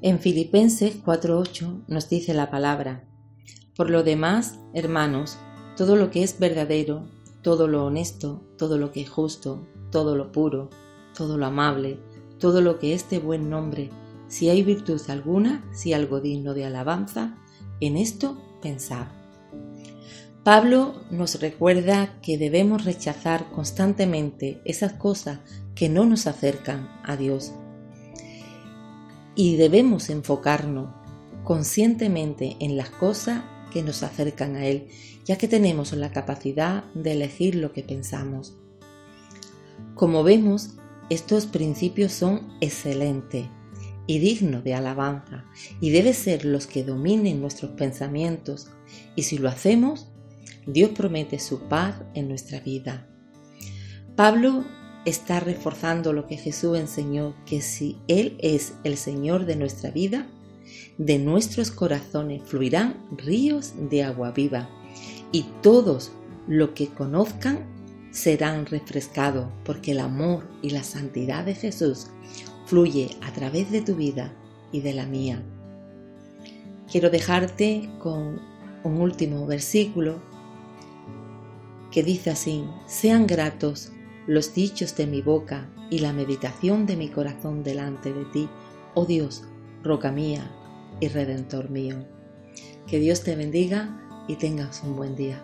En Filipenses 4:8 nos dice la palabra, Por lo demás, hermanos, todo lo que es verdadero, todo lo honesto, todo lo que es justo, todo lo puro, todo lo amable, todo lo que es de buen nombre, si hay virtud alguna, si algo digno de alabanza, en esto pensar. Pablo nos recuerda que debemos rechazar constantemente esas cosas que no nos acercan a Dios y debemos enfocarnos conscientemente en las cosas que nos acercan a Él, ya que tenemos la capacidad de elegir lo que pensamos. Como vemos, estos principios son excelentes y dignos de alabanza y deben ser los que dominen nuestros pensamientos y si lo hacemos, Dios promete su paz en nuestra vida. Pablo está reforzando lo que Jesús enseñó, que si Él es el Señor de nuestra vida, de nuestros corazones fluirán ríos de agua viva, y todos los que conozcan serán refrescados, porque el amor y la santidad de Jesús fluye a través de tu vida y de la mía. Quiero dejarte con un último versículo que dice así, sean gratos los dichos de mi boca y la meditación de mi corazón delante de ti, oh Dios, roca mía y redentor mío. Que Dios te bendiga y tengas un buen día.